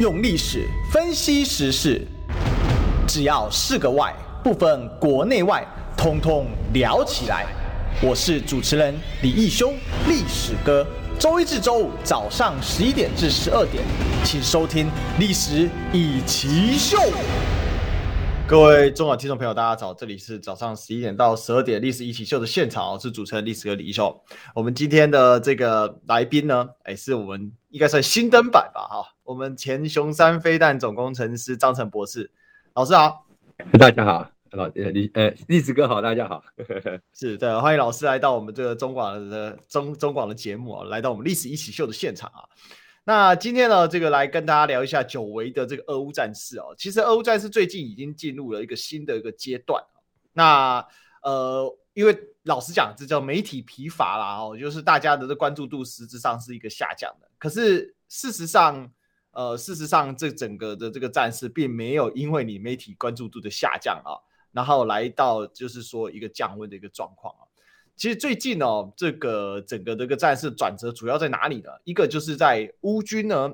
用历史分析时事，只要是个“外”，不分国内外，通通聊起来。我是主持人李义修，历史哥。周一至周五早上十一点至十二点，请收听《历史一起秀》。各位中广听众朋友，大家早！这里是早上十一点到十二点《历史一起秀》的现场，我是主持人历史哥李义修。我们今天的这个来宾呢，哎，是我们应该算新登版吧？哈，我们前雄三飞弹总工程师张成博士老师好，大家好，老李呃历史哥好，大家好，是的，欢迎老师来到我们这个中广的中中广的节目啊，来到我们《历史一起秀》的现场啊。那今天呢，这个来跟大家聊一下久违的这个俄乌战事哦。其实俄乌战事最近已经进入了一个新的一个阶段。那呃，因为老实讲，这叫媒体疲乏啦哦，就是大家的这关注度实质上是一个下降的。可是事实上，呃，事实上这整个的这个战事并没有因为你媒体关注度的下降啊，然后来到就是说一个降温的一个状况啊。其实最近哦，这个整个这个战事转折主要在哪里呢？一个就是在乌军呢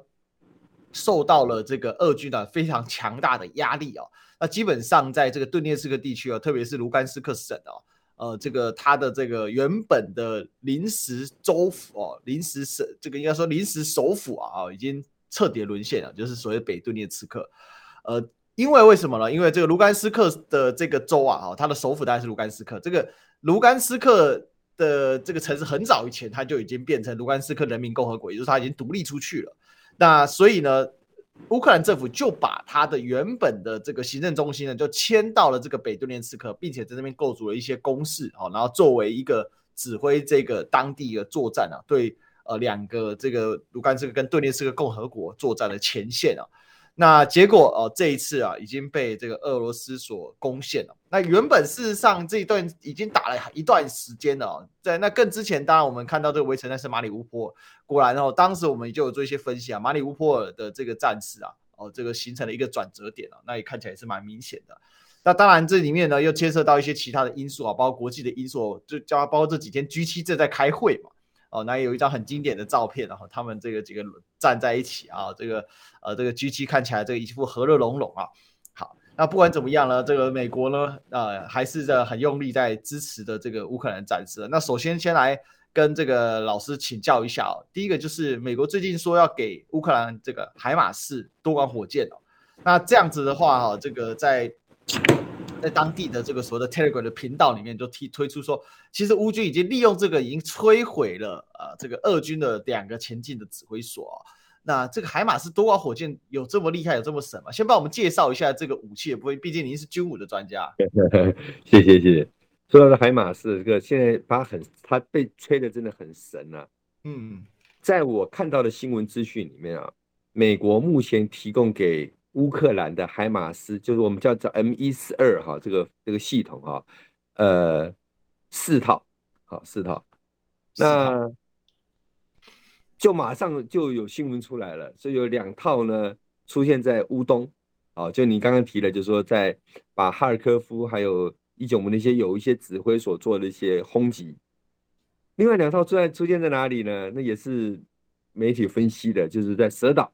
受到了这个俄军的非常强大的压力哦。那基本上在这个顿涅茨克地区哦，特别是卢甘斯克省哦，呃，这个它的这个原本的临时州府哦，临时省这个应该说临时首府啊，已经彻底沦陷了，就是所谓北顿涅茨克。呃，因为为什么呢？因为这个卢甘斯克的这个州啊，哈，它的首府当然是卢甘斯克这个。卢甘斯克的这个城市很早以前，它就已经变成卢甘斯克人民共和国，也就是它已经独立出去了。那所以呢，乌克兰政府就把它的原本的这个行政中心呢，就迁到了这个北顿涅茨克，并且在那边构筑了一些工事啊，然后作为一个指挥这个当地的作战啊，对呃两个这个卢甘斯克跟顿涅茨克共和国作战的前线啊。那结果哦，这一次啊已经被这个俄罗斯所攻陷了。那原本事实上这一段已经打了一段时间了，在那更之前，当然我们看到这个围城战是马里乌波尔。果然哦，当时我们就有做一些分析啊，马里乌波尔的这个战事啊，哦，这个形成了一个转折点啊，那也看起来也是蛮明显的。那当然这里面呢又牵涉到一些其他的因素啊，包括国际的因素，就加包括这几天 G7 正在开会嘛。哦，那有一张很经典的照片，然后他们这个几个站在一起啊，这个呃，这个 G7 看起来这个一副和乐融融啊。好，那不管怎么样呢，这个美国呢，呃，还是在很用力在支持的这个乌克兰战士。那首先先来跟这个老师请教一下哦，第一个就是美国最近说要给乌克兰这个海马斯多管火箭哦，那这样子的话哈，这个在。在当地的这个所谓的 Telegram 的频道里面，就提推出说，其实乌军已经利用这个，已经摧毁了呃这个俄军的两个前进的指挥所。那这个海马斯多管火箭有这么厉害，有这么神吗？先帮我们介绍一下这个武器的部分，毕竟您是军武的专家。谢谢谢谢。说到的海马斯这个，现在它很，它被吹的真的很神啊。嗯，在我看到的新闻资讯里面啊，美国目前提供给乌克兰的海马斯就是我们叫做 M 一四二哈，这个这个系统哈，呃，四套，好四套，那就马上就有新闻出来了，所以有两套呢出现在乌东，啊，就你刚刚提的，就是说在把哈尔科夫还有一种我们那些有一些指挥所做的一些轰击，另外两套出现出现在哪里呢？那也是媒体分析的，就是在蛇岛，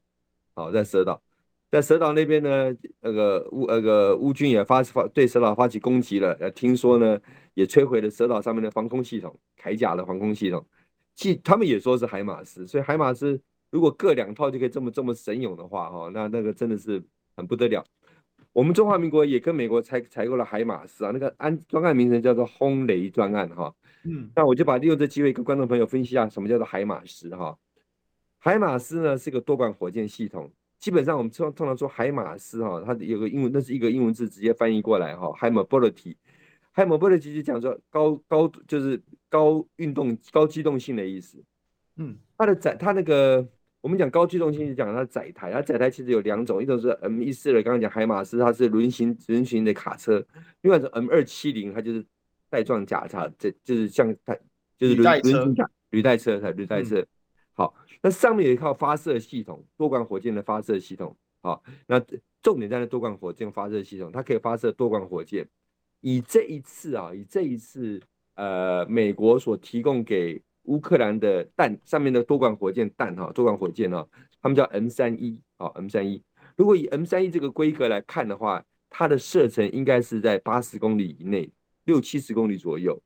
好，在蛇岛。在蛇岛那边呢，那个乌那个乌军也发发对蛇岛发起攻击了。呃，听说呢，也摧毁了蛇岛上面的防空系统，铠甲的防空系统。即他们也说是海马斯，所以海马斯如果各两套就可以这么这么神勇的话，哈，那那个真的是很不得了。我们中华民国也跟美国采采购了海马斯啊，那个安专案名称叫做轰雷专案，哈。嗯，那我就把利用这机会跟观众朋友分析一下什么叫做海马斯，哈。海马斯呢是个多管火箭系统。基本上我们通通常说海马斯哈，它有个英文，那是一个英文字直接翻译过来哈，high mobility，high mobility 就讲说高高就是高运动高机动性的意思。嗯，它的载它那个我们讲高机动性是讲它的载台，它载台其实有两种，一种是 M 一四的，刚刚讲海马斯它是轮型轮型的卡车，另外是 M 二七零，它就是带状甲车，这就是像它就是轮轮型甲履带车，它履带车。好，那上面有一套发射系统，多管火箭的发射系统。好，那重点在那多管火箭发射系统，它可以发射多管火箭。以这一次啊，以这一次呃，美国所提供给乌克兰的弹上面的多管火箭弹哈，多管火箭哈，他们叫 M 三一啊，M 三一。如果以 M 三一这个规格来看的话，它的射程应该是在八十公里以内，六七十公里左右。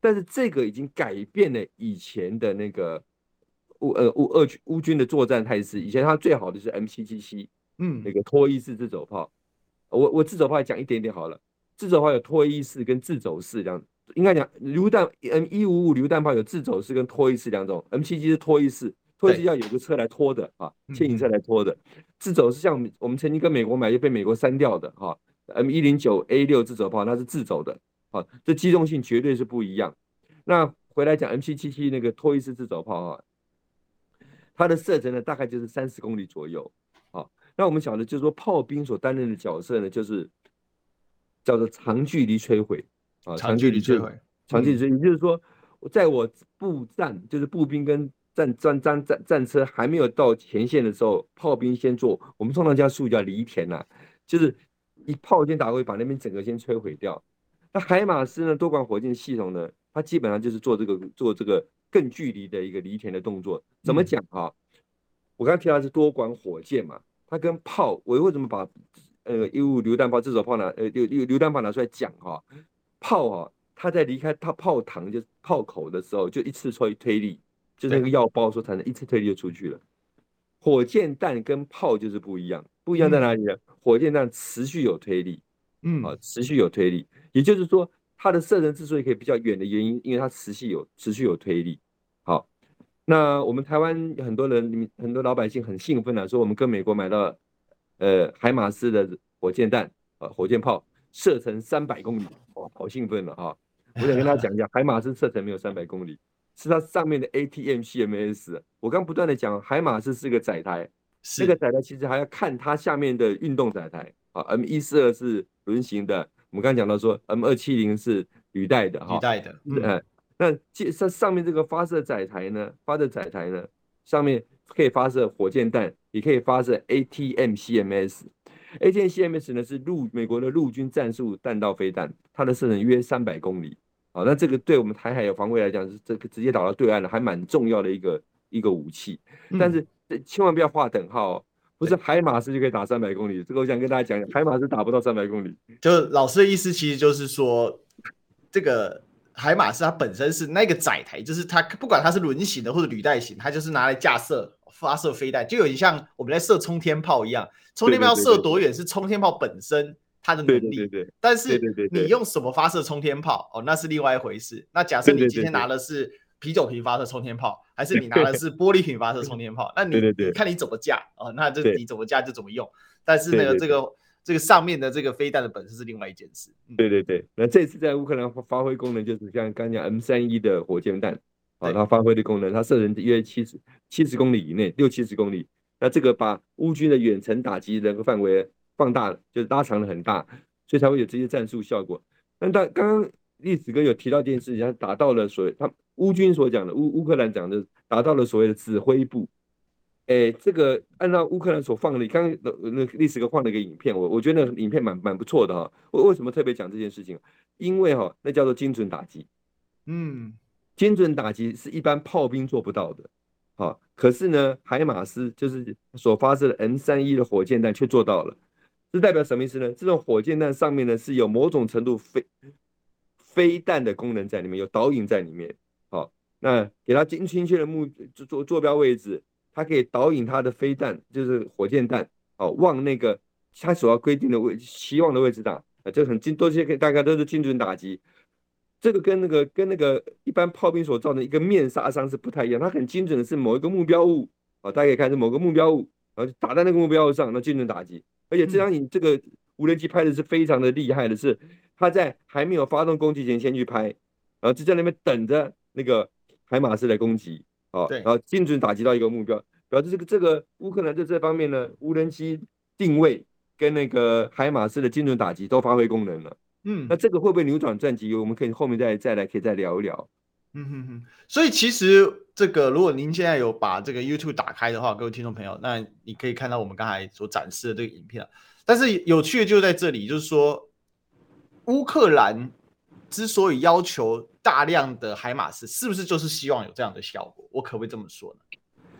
但是这个已经改变了以前的那个乌呃乌俄乌军的作战态势。以前它最好的是 M 七七七，嗯，那个脱衣式自走炮。我我自走炮讲一点点好了，自走炮有脱衣式跟自走式这样，应该讲榴弹 M 一五五榴弹炮有自走式跟脱衣式两种，M 七七是脱衣式，拖曳式要有个车来拖的啊，牵引车来拖的。自走是像我们曾经跟美国买又被美国删掉的哈，M 一零九 A 六自走炮它是自走的。啊，这机动性绝对是不一样。那回来讲 M 七七七那个拖曳式自走炮啊，它的射程呢大概就是三十公里左右。好，那我们晓得就是说炮兵所担任的角色呢，就是叫做长距离摧毁啊，长距离摧毁，长距离摧毁，也就是说，在我步战，就是步兵跟战战战战战车还没有到前线的时候，炮兵先做，我们通常叫术语叫犁田呐，就是一炮先打过去，把那边整个先摧毁掉。那海马斯呢？多管火箭系统呢？它基本上就是做这个做这个更距离的一个犁田的动作。怎么讲啊？我刚刚提到是多管火箭嘛，它跟炮，我为什么把呃一五五榴弹炮、自走炮拿呃榴榴榴弹炮拿出来讲哈？炮啊，它在离开它炮膛就是炮口的时候，就一次推推力，就是那个药包说产生一次推力就出去了。火箭弹跟炮就是不一样，不一样在哪里呢？火箭弹持续有推力。嗯，啊，持续有推力，也就是说，它的射程之所以可以比较远的原因，因为它持续有持续有推力。好，那我们台湾很多人，很多老百姓很兴奋啊，说我们跟美国买到呃海马斯的火箭弹呃，火箭炮，射程三百公里，哇，好兴奋了啊！我想跟大家讲一下，海马斯射程没有三百公里，是它上面的 ATMCMS。我刚不断的讲，海马斯是个载台，这个载台其实还要看它下面的运动载台啊，M 一四二是。轮型的，我们刚刚讲到说，M 二七零是履带的哈，履带的，嗯，那这上上面这个发射载台呢，发射载台呢，上面可以发射火箭弹，也可以发射 ATMCMS，ATMCMS 呢是陆美国的陆军战术弹道飞弹，它的射程约三百公里，好，那这个对我们台海有防卫来讲是这个直接打到对岸的，还蛮重要的一个一个武器，但是千万不要画等号哦。不是海马斯就可以打三百公里，这个我想跟大家讲讲，海马斯打不到三百公里。就老师的意思，其实就是说，这个海马斯它本身是那个载台，就是它不管它是轮型的或者履带型，它就是拿来架设发射飞弹，就有点像我们在射冲天炮一样。冲天炮射多远是冲天炮本身它的能力，对对对。但是你用什么发射冲天炮哦，那是另外一回事。那假设你今天拿的是。啤酒瓶发射冲天炮，还是你拿的是玻璃瓶发射冲天炮？那 你看你怎么架啊、哦？那这你怎么架就怎么用。但是那个这个这个上面的这个飞弹的本身是另外一件事。对对对，那这次在乌克兰发挥功能，就是像刚讲 M 三一的火箭弹啊，它发挥的功能，它射程约七十七十公里以内，六七十公里。那这个把乌军的远程打击的范围放大了，就是拉长了很大，所以才会有这些战术效果。那他刚刚历史哥有提到一件事情，他达到了所谓他。乌军所讲的，乌乌克兰讲的，达到了所谓的指挥部。哎，这个按照乌克兰所放的，刚刚那那历史哥放了一个影片，我我觉得那个影片蛮蛮不错的哈。我为什么特别讲这件事情？因为哈，那叫做精准打击。嗯，精准打击是一般炮兵做不到的。好，可是呢，海马斯就是所发射的 M 三一的火箭弹却做到了。这代表什么意思呢？这种火箭弹上面呢是有某种程度飞飞弹的功能在里面，有导引在里面。好那给它精精确的目坐坐标位置，它可以导引它的飞弹，就是火箭弹，哦，往那个它所要规定的位期望的位置打，啊，这很精，都是大概都是精准打击。这个跟那个跟那个一般炮兵所造的一个面杀伤是不太一样，它很精准的是某一个目标物，啊，大家可以看是某个目标物，然后打在那个目标物上，那精准打击。而且这张影这个无人机拍的是非常的厉害的是，它在还没有发动攻击前先去拍，然后就在那边等着那个。海马斯来攻击，好，然后精准打击到一个目标，表示这个这个乌克兰在这方面呢，无人机定位跟那个海马斯的精准打击都发挥功能了。嗯，那这个会不会扭转战局？我们可以后面再再来可以再聊一聊。嗯哼哼，所以其实这个如果您现在有把这个 YouTube 打开的话，各位听众朋友，那你可以看到我们刚才所展示的这个影片。但是有趣的就在这里，就是说乌克兰之所以要求大量的海马斯，是不是就是希望有这样的效果？我可不可以这么说呢？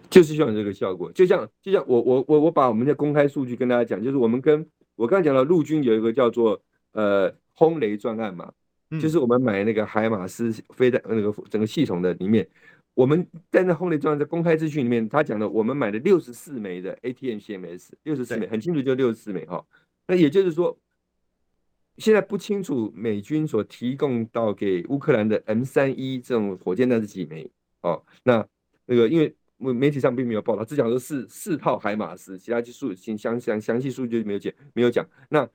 就是希望有这个效果。就像就像我我我我把我们的公开数据跟大家讲，就是我们跟我刚才讲到陆军有一个叫做呃轰雷专案嘛，嗯、就是我们买那个海马斯飞弹那个整个系统的里面，我们在那轰雷专案在公开资讯里面，他讲的我们买了六十四枚的 ATM CMS，六十四枚很清楚，就六十四枚哈。那也就是说。现在不清楚美军所提供到给乌克兰的 M 三一这种火箭弹是几枚哦？那那个因为媒体上并没有报道，只讲说是四套海马斯，其他技术详详详详细数据没有讲没有讲。那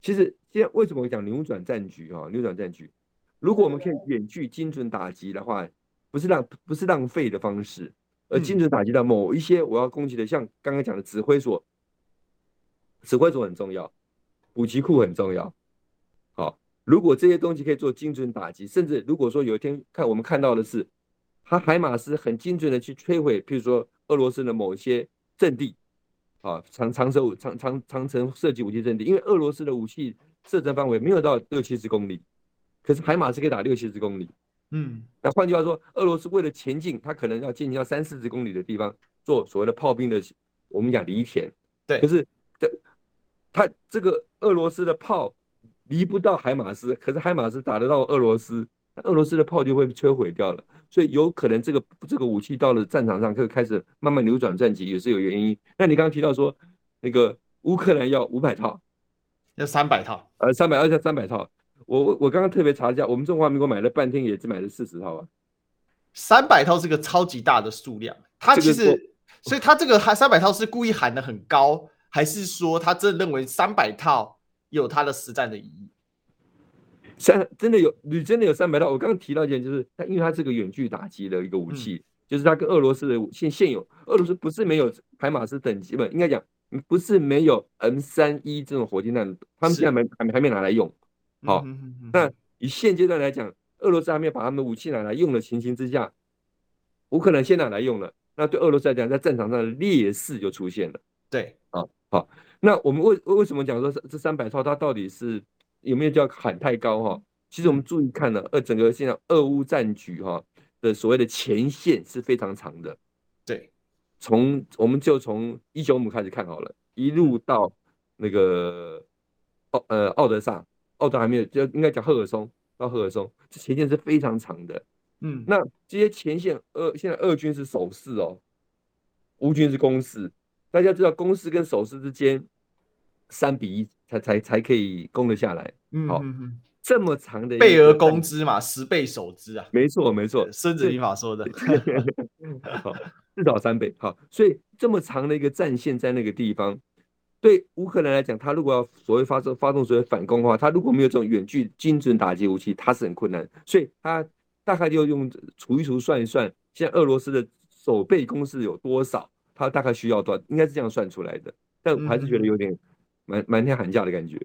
其实现在为什么我讲扭转战局哈？扭转战局，如果我们可以远距精准打击的话，不是浪不是浪费的方式，而精准打击到某一些我要攻击的，像刚刚讲的指挥所，指挥所很重要，补给库很重要。如果这些东西可以做精准打击，甚至如果说有一天看我们看到的是，他海马斯很精准的去摧毁，譬如说俄罗斯的某些阵地，啊，长长射长长长城射击武器阵地，因为俄罗斯的武器射程范围没有到六七十公里，可是海马斯可以打六七十公里，嗯，那换句话说，俄罗斯为了前进，他可能要进行到三四十公里的地方做所谓的炮兵的，我们讲犁田，对，可是这他这个俄罗斯的炮。离不到海马斯，可是海马斯打得到俄罗斯，那俄罗斯的炮就会摧毁掉了。所以有可能这个这个武器到了战场上，可以开始慢慢扭转战局，也是有原因。那你刚刚提到说，那个乌克兰要五百套，要三百套，呃，三百二加三百套。我我我刚刚特别查一下，我们中华民国买了半天，也只买了四十套啊。三百套是个超级大的数量，它其实，所以它这个喊三百套是故意喊的很高，还是说他真的认为三百套？有它的实战的意义，三真的有，你真的有三百套。我刚刚提到一点，就是它，因为它是个远距打击的一个武器，嗯、就是它跟俄罗斯的现现有，俄罗斯不是没有海马斯等级嘛，应该讲不是没有 M 三一这种火箭弹，他们现在没还没还没拿来用。好，嗯、哼哼哼，那以现阶段来讲，俄罗斯还没有把他们的武器拿来用的情形之下，乌克兰先拿来用了，那对俄罗斯来讲，在战场上的劣势就出现了。对，啊，好。那我们为为什么讲说这三百套它到底是有没有叫喊太高哈？其实我们注意看了，呃，整个现在俄乌战局哈的所谓的前线是非常长的。对，从我们就从伊久姆开始看好了，一路到那个奥呃奥德萨，奥德还没有就应该讲赫尔松到赫尔松，这前线是非常长的。嗯，那这些前线俄现在俄军是守势哦，乌军是攻势。大家知道攻势跟守势之间。三比一才才才可以攻得下来，好、嗯好，这么长的倍而攻之嘛，十倍守之啊，没错没错，孙子兵法说的，好，至少三倍，好，所以这么长的一个战线在那个地方，对乌克兰来讲，他如果要所谓发射发动所谓反攻的话，他如果没有这种远距精准打击武器，他是很困难，所以他大概就用除一除算一算，现在俄罗斯的守备攻势有多少，他大概需要多少，应该是这样算出来的，但我还是觉得有点。满满天喊价的感觉，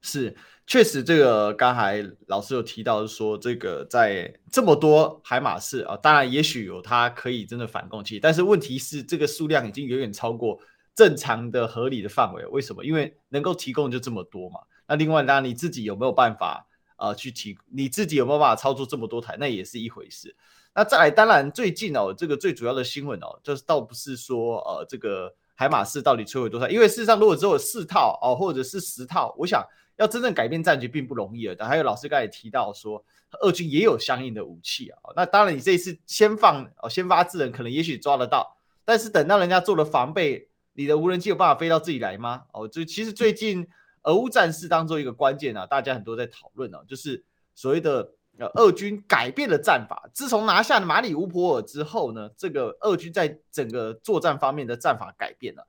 是确实。这个刚才老师有提到说，这个在这么多海马斯啊，当然也许有它可以真的反攻击，但是问题是这个数量已经远远超过正常的合理的范围。为什么？因为能够提供就这么多嘛。那另外，当然你自己有没有办法啊、去提？你自己有没有办法操作这么多台？那也是一回事。那再来，当然最近哦，这个最主要的新闻哦，就是倒不是说呃这个。海马斯到底摧毁多少？因为事实上，如果只有四套哦，或者是十套，我想要真正改变战局并不容易了。还有老师刚才也提到说，俄军也有相应的武器啊。那当然，你这一次先放哦，先发制人，可能也许抓得到。但是等到人家做了防备，你的无人机有办法飞到自己来吗？哦，就其实最近俄乌战事当中一个关键啊，大家很多在讨论啊，就是所谓的。呃，俄军改变了战法。自从拿下了马里乌波尔之后呢，这个俄军在整个作战方面的战法改变了。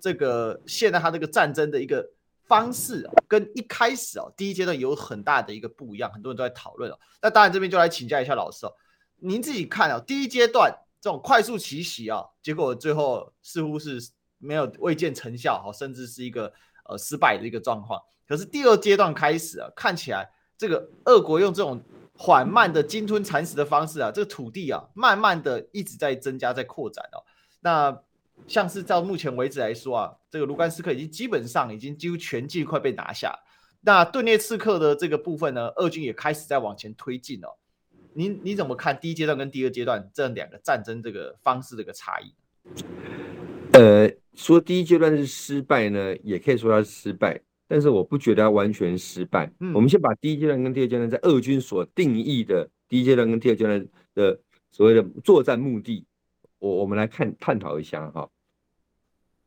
这个现在他这个战争的一个方式啊，跟一开始啊第一阶段有很大的一个不一样，很多人都在讨论哦。那当然这边就来请教一下老师哦，您自己看啊，第一阶段这种快速奇袭啊，结果最后似乎是没有未见成效，哈，甚至是一个呃失败的一个状况。可是第二阶段开始啊，看起来这个俄国用这种缓慢的鲸吞蚕食的方式啊，这个土地啊，慢慢的一直在增加，在扩展哦。那像是到目前为止来说啊，这个卢甘斯克已经基本上已经几乎全境快被拿下。那顿涅茨克的这个部分呢，俄军也开始在往前推进了。你你怎么看第一阶段跟第二阶段这两个战争这个方式这个差异？呃，说第一阶段是失败呢，也可以说它是失败，但是我不觉得它完全失败。嗯，我们先把第一阶段跟第二阶段在俄军所定义的第一阶段跟第二阶段的所谓的作战目的，我我们来看探讨一下哈。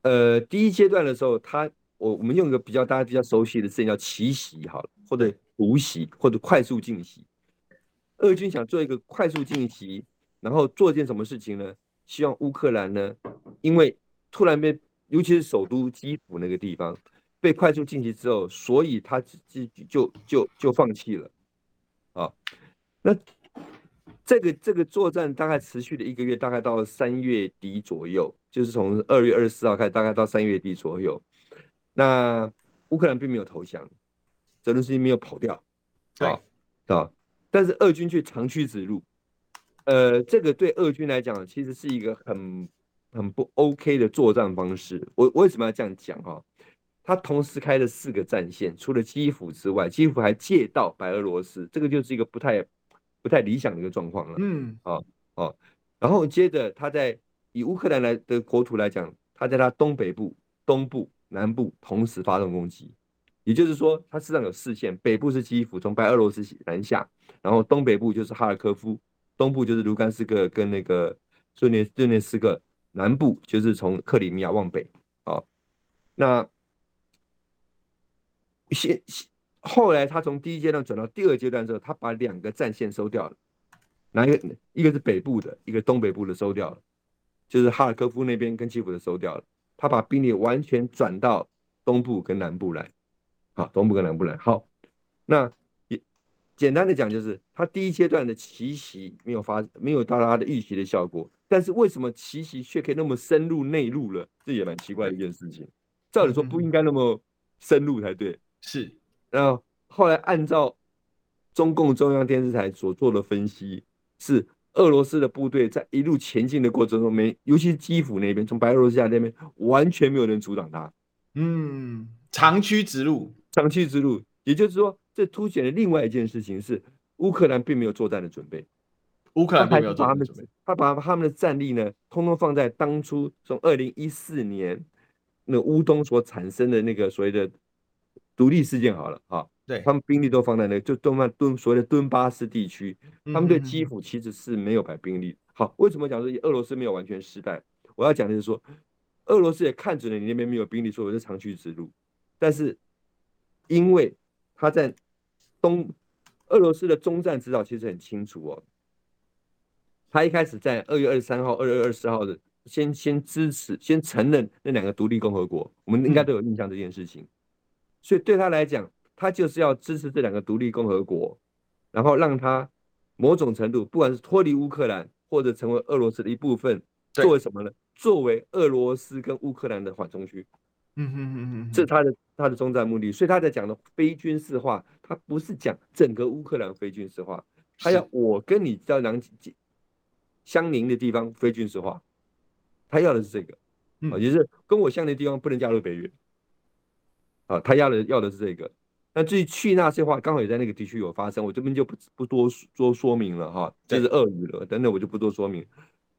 呃，第一阶段的时候，他我我们用一个比较大家比较熟悉的字叫奇袭好了，或者突袭，或者快速进袭。俄军想做一个快速进袭，然后做一件什么事情呢？希望乌克兰呢，因为突然被，尤其是首都基辅那个地方被快速晋级之后，所以他就就就就放弃了。啊，那这个这个作战大概持续了一个月，大概到三月底左右，就是从二月二十四号开始，大概到三月底左右。那乌克兰并没有投降，泽伦斯基没有跑掉，啊啊。但是俄军却长驱直入，呃，这个对俄军来讲其实是一个很很不 OK 的作战方式。我为什么要这样讲哈？他同时开了四个战线，除了基辅之外，基辅还借道白俄罗斯，这个就是一个不太不太理想的一个状况了。嗯，啊啊，然后接着他在以乌克兰来的国土来讲，他在他东北部、东部、南部同时发动攻击。也就是说，他实际上有四线，北部是基辅，从白俄罗斯南下，然后东北部就是哈尔科夫，东部就是卢甘斯克跟那个顿涅顿涅斯克，南部就是从克里米亚往北。啊，那先后来他从第一阶段转到第二阶段之后，他把两个战线收掉了，哪一个？一个是北部的，一个东北部的收掉了，就是哈尔科夫那边跟基辅的收掉了，他把兵力完全转到东部跟南部来。好，东部跟南部来。好，那也简单的讲，就是他第一阶段的奇袭没有发，没有达到他的预期的效果。但是为什么奇袭却可以那么深入内陆了？这也蛮奇怪的一件事情。照理说不应该那么深入才对。是。然后后来按照中共中央电视台所做的分析，是俄罗斯的部队在一路前进的过程中，没，尤其是基辅那边，从白俄罗斯那边完全没有人阻挡他。嗯，长驱直入。长驱直入，也就是说，这凸显了另外一件事情是，乌克兰并没有作战的准备。乌克兰并没有作战的准备，他把他们的战力呢，通通放在当初从二零一四年那乌东所产生的那个所谓的独立事件好了啊，对，他们兵力都放在那个，就东曼敦所谓的敦巴斯地区，他们对基辅其实是没有摆兵力。好，为什么讲说俄罗斯没有完全失败？我要讲的是说，俄罗斯也看准了你那边没有兵力，所以我是长驱直入，但是。因为他在东俄罗斯的中战指导其实很清楚哦，他一开始在二月二十三号、二月二十四号的先先支持、先承认那两个独立共和国，我们应该都有印象这件事情。所以对他来讲，他就是要支持这两个独立共和国，然后让他某种程度，不管是脱离乌克兰或者成为俄罗斯的一部分，作为什么呢？作为俄罗斯跟乌克兰的缓冲区。嗯哼哼哼，这是他的他的终战目的，所以他在讲的非军事化，他不是讲整个乌克兰非军事化，他要我跟你在两相邻的地方非军事化，他要的是这个，啊，也就是跟我相邻的地方不能加入北约，啊，他要的要的是这个。那至于去那些话，刚好也在那个地区有发生，我这边就不不多多说明了哈，这是鳄鱼了，等等我就不多说明。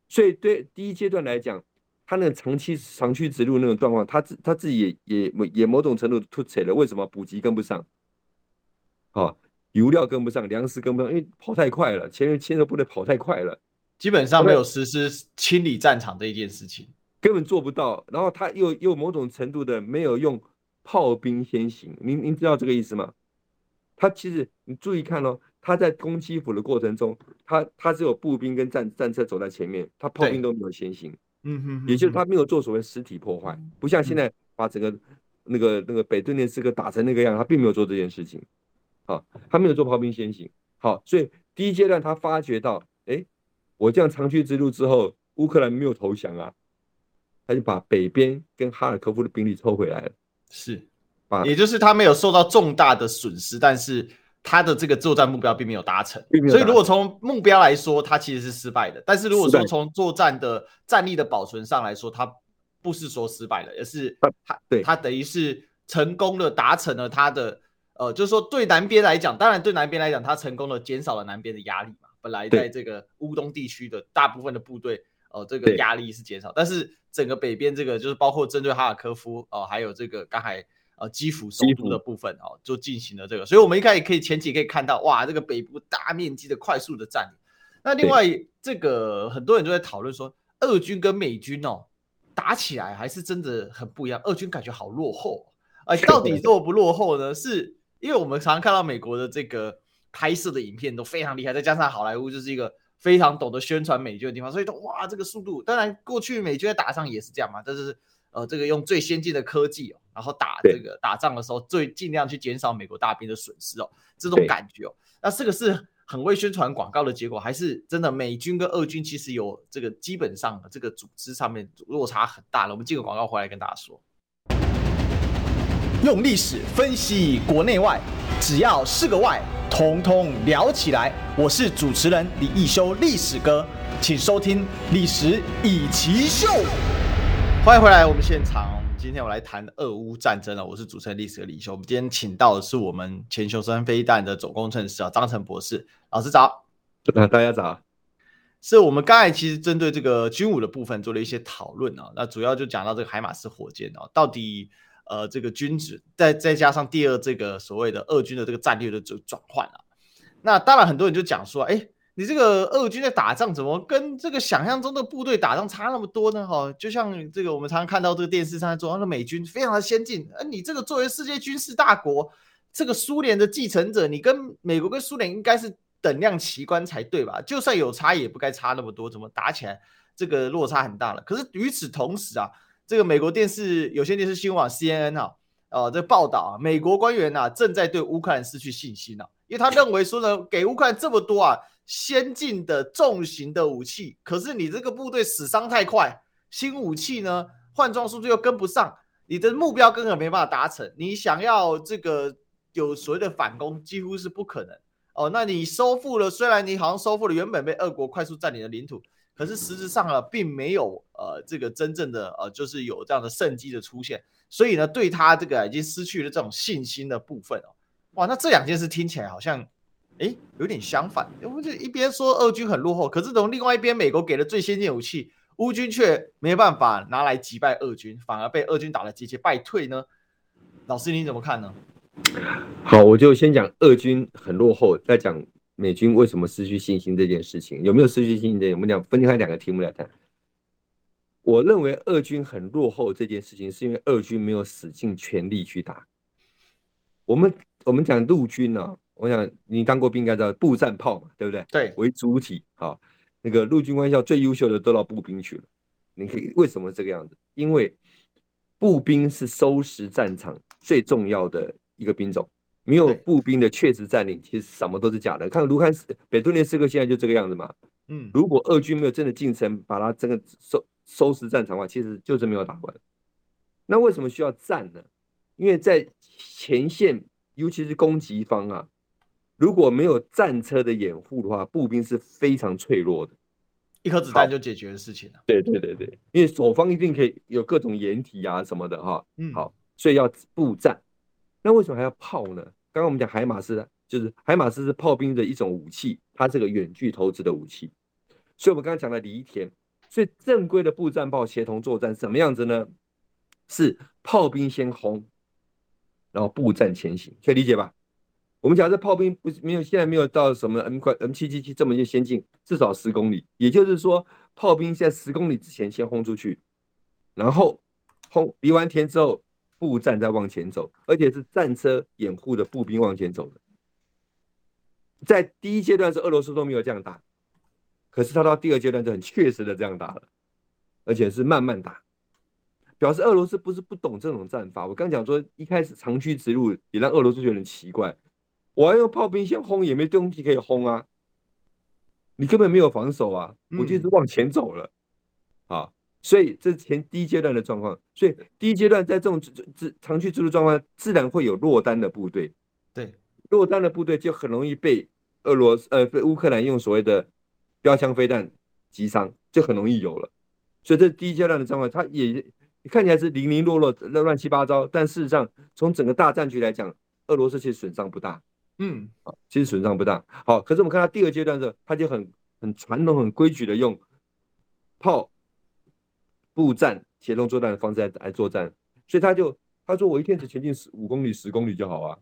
所以对第一阶段来讲。他那个长期长驱直入那种状况，他自他自己也也也某种程度突起了。为什么补给跟不上？啊，油料跟不上，粮食跟不上，因为跑太快了，前面牵着部队跑太快了，基本上没有实施清理战场这一件事情，根本做不到。然后他又又某种程度的没有用炮兵先行，您您知道这个意思吗？他其实你注意看哦，他在攻基辅的过程中，他他只有步兵跟战战车走在前面，他炮兵都没有先行。嗯哼，也就是他没有做所谓实体破坏，不像现在把整个那个那个北顿涅茨克打成那个样，他并没有做这件事情。好，他没有做炮兵先行。好，所以第一阶段他发觉到，哎，我这样长驱直入之后，乌克兰没有投降啊，他就把北边跟哈尔科夫的兵力抽回来了。是，也就是他没有受到重大的损失，但是。他的这个作战目标并没有达成，所以如果从目标来说，他其实是失败的。但是如果说从作战的战力的保存上来说，他不是说失败了，而是他对他等于是成功的达成了他的呃，就是说对南边来讲，当然对南边来讲，他成功的减少了南边的压力嘛。本来在这个乌东地区的大部分的部队，呃，这个压力是减少，但是整个北边这个就是包括针对哈尔科夫，哦、呃，还有这个刚才呃基辅首都的部分，哦、呃，就进行了这个。所以我们一开始可以前期可以看到，哇，这个北部大面积的快速的占领。那另外这个很多人都在讨论说，俄军跟美军哦打起来还是真的很不一样，俄军感觉好落后，哎、呃，到底落不落后呢？是。因为我们常常看到美国的这个拍摄的影片都非常厉害，再加上好莱坞就是一个非常懂得宣传美军的地方，所以都哇，这个速度。当然，过去美军在打仗也是这样嘛，但是呃，这个用最先进的科技哦，然后打这个打仗的时候，最尽量去减少美国大兵的损失哦，这种感觉哦。那这个是很会宣传广告的结果，还是真的美军跟俄军其实有这个基本上的这个组织上面落差很大了？我们进个广告回来跟大家说。用历史分析国内外，只要是个“外”，统统聊起来。我是主持人李易修，历史哥，请收听《历史以奇秀》。欢迎回来，我们现场。今天我来谈俄乌战争了。我是主持人历史哥李易修。我们今天请到的是我们前雄三飞弹的总工程师啊，张成博士老师早。大家早。是我们刚才其实针对这个军武的部分做了一些讨论啊，那主要就讲到这个海马斯火箭啊，到底。呃，这个军事再再加上第二这个所谓的二军的这个战略的这个转换啊，那当然很多人就讲说，哎，你这个二军在打仗怎么跟这个想象中的部队打仗差那么多呢？哈，就像这个我们常常看到这个电视上说，那美军非常的先进，而你这个作为世界军事大国，这个苏联的继承者，你跟美国跟苏联应该是等量齐观才对吧？就算有差也不该差那么多，怎么打起来这个落差很大了？可是与此同时啊。这个美国电视有线电视新闻网 CNN 啊，呃，这个报道啊，美国官员啊正在对乌克兰失去信心啊，因为他认为说呢，给乌克兰这么多啊先进的重型的武器，可是你这个部队死伤太快，新武器呢换装速度又跟不上，你的目标根本没办法达成，你想要这个有所谓的反攻几乎是不可能哦。那你收复了，虽然你好像收复了原本被俄国快速占领的领土。可是实质上呢，并没有呃这个真正的呃，就是有这样的胜机的出现，所以呢，对他这个已经失去了这种信心的部分哦，哇，那这两件事听起来好像，哎，有点相反。我们就一边说俄军很落后，可是从另外一边，美国给了最先进武器，乌军却没办法拿来击败俄军，反而被俄军打得节节败退呢？老师你怎么看呢？好，我就先讲俄军很落后，再讲。美军为什么失去信心这件事情，有没有失去信心？我们讲分开两个题目来谈。我认为俄军很落后这件事情，是因为俄军没有使尽全力去打。我们我们讲陆军呢、啊，我想你当过兵应该知道步战炮嘛，对不对？对，为主体。好，那个陆军官校最优秀的都到步兵去了。你可以为什么这个样子？因为步兵是收拾战场最重要的一个兵种。没有步兵的确实占领，其实什么都是假的。看卢甘斯北顿涅茨克现在就这个样子嘛。嗯，如果俄军没有真的进城，把它整个收收拾战场的话，其实就是没有打完。那为什么需要战呢？因为在前线，尤其是攻击方啊，如果没有战车的掩护的话，步兵是非常脆弱的，一颗子弹就解决的事情了。对对对对，因为守方一定可以有各种掩体啊什么的哈。嗯，好，所以要步战。那为什么还要炮呢？刚刚我们讲海马斯，就是海马斯是炮兵的一种武器，它是个远距投掷的武器。所以，我们刚刚讲的犁田，所以正规的步战炮协同作战什么样子呢？是炮兵先轰，然后步战前行，可以理解吧？我们讲这炮兵不是没有，现在没有到什么 M 快 M 七七七这么就先进，至少十公里，也就是说，炮兵在十公里之前先轰出去，然后轰犁完田之后。步战在往前走，而且是战车掩护的步兵往前走的。在第一阶段是俄罗斯都没有这样打，可是他到第二阶段就很确实的这样打了，而且是慢慢打，表示俄罗斯不是不懂这种战法。我刚讲说一开始长驱直入也让俄罗斯觉得很奇怪，我要用炮兵先轰也没东西可以轰啊，你根本没有防守啊，我就是往前走了，啊。所以这是前第一阶段的状况，所以第一阶段在这种长驱直入状况，自然会有落单的部队。对，落单的部队就很容易被俄罗斯呃被乌克兰用所谓的标枪飞弹击伤，就很容易有了。所以这第一阶段的状况，它也看起来是零零落落、乱七八糟，但事实上从整个大战局来讲，俄罗斯其实损伤不大，嗯，啊，其实损伤不大。好，可是我们看到第二阶段的时候，他就很很传统、很规矩的用炮、步战、协同作战的方式来来作战，所以他就他说我一天只前进十五公里、十公里就好啊。